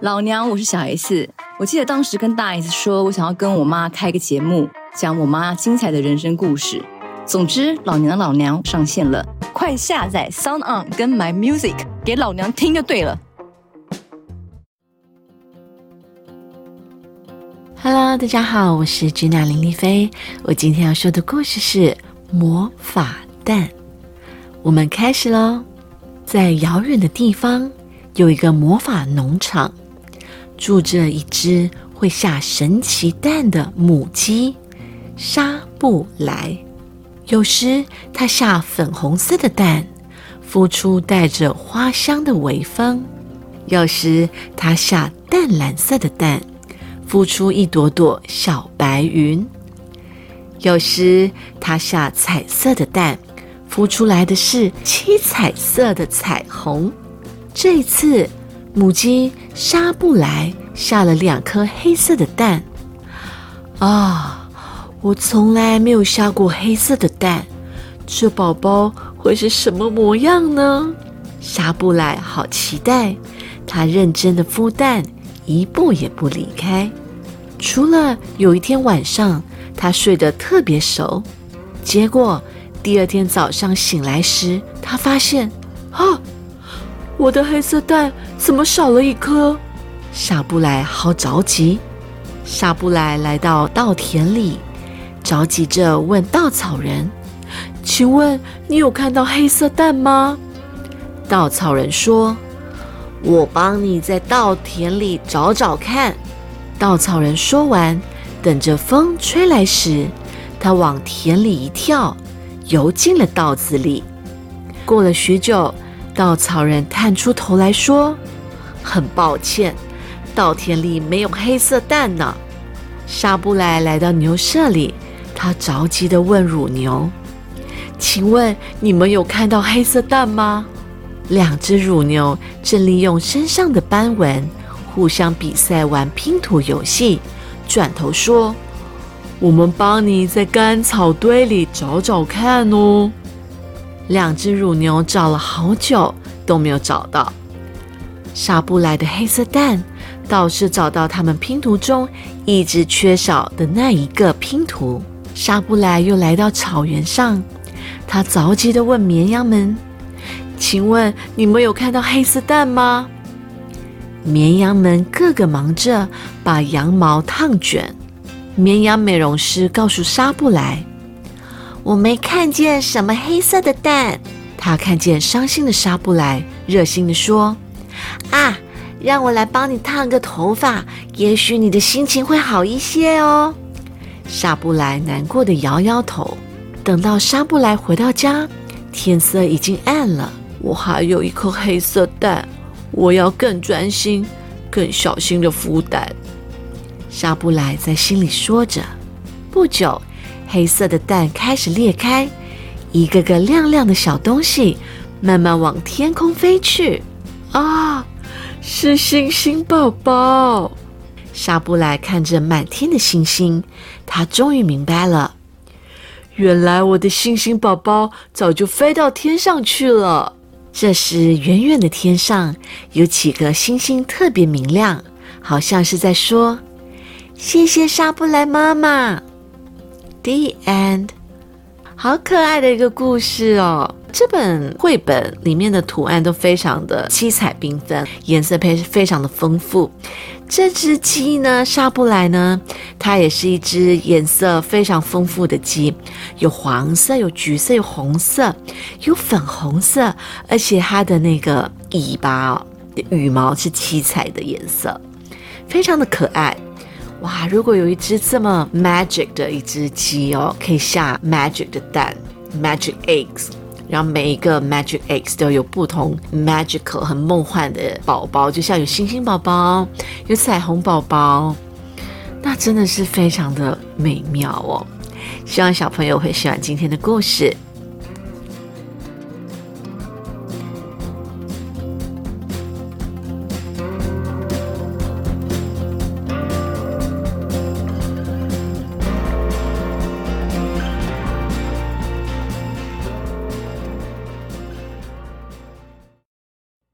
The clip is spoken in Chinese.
老娘，我是小 S。我记得当时跟大 S 说，我想要跟我妈开个节目，讲我妈精彩的人生故事。总之，老娘的老娘上线了，快下载 Sound On 跟 My Music 给老娘听就对了。Hello，大家好，我是君娜林丽菲。我今天要说的故事是魔法蛋。我们开始喽。在遥远的地方，有一个魔法农场。住着一只会下神奇蛋的母鸡，沙布莱。有时它下粉红色的蛋，孵出带着花香的微风；有时它下淡蓝色的蛋，孵出一朵朵小白云；有时它下彩色的蛋，孵出来的是七彩色的彩虹。这一次。母鸡沙布莱下了两颗黑色的蛋。啊，我从来没有下过黑色的蛋，这宝宝会是什么模样呢？沙布莱好期待，他认真的孵蛋，一步也不离开。除了有一天晚上，他睡得特别熟，结果第二天早上醒来时，他发现，啊！我的黑色蛋怎么少了一颗？沙布莱好着急。沙布莱来到稻田里，着急着问稻草人：“请问你有看到黑色蛋吗？”稻草人说：“我帮你在稻田里找找看。”稻草人说完，等着风吹来时，他往田里一跳，游进了稻子里。过了许久。稻草人探出头来说：“很抱歉，稻田里没有黑色蛋呢。”沙布莱来到牛舍里，他着急地问乳牛：“请问你们有看到黑色蛋吗？”两只乳牛正利用身上的斑纹互相比赛玩拼图游戏，转头说：“我们帮你在干草堆里找找看哦。”两只乳牛找了好久都没有找到沙布莱的黑色蛋，倒是找到他们拼图中一直缺少的那一个拼图。沙布莱又来到草原上，他着急地问绵羊们：“请问你们有看到黑色蛋吗？”绵羊们个个忙着把羊毛烫卷。绵羊美容师告诉沙布莱。我没看见什么黑色的蛋。他看见伤心的沙布莱，热心地说：“啊，让我来帮你烫个头发，也许你的心情会好一些哦。”沙布莱难过的摇摇头。等到沙布莱回到家，天色已经暗了。我还有一颗黑色蛋，我要更专心、更小心的孵蛋。沙布莱在心里说着。不久。黑色的蛋开始裂开，一个个亮亮的小东西慢慢往天空飞去。啊，是星星宝宝！沙布莱看着满天的星星，他终于明白了，原来我的星星宝宝早就飞到天上去了。这时，远远的天上有几个星星特别明亮，好像是在说：“谢谢沙布莱妈妈。” The end，好可爱的一个故事哦！这本绘本里面的图案都非常的七彩缤纷，颜色配非常的丰富。这只鸡呢，沙布莱呢，它也是一只颜色非常丰富的鸡，有黄色，有橘色，有红色，有粉红色，而且它的那个尾巴哦，羽毛是七彩的颜色，非常的可爱。哇！如果有一只这么 magic 的一只鸡哦，可以下 magic 的蛋，magic eggs，然后每一个 magic Egg 都有不同 magical 很梦幻的宝宝，就像有星星宝宝，有彩虹宝宝，那真的是非常的美妙哦。希望小朋友会喜欢今天的故事。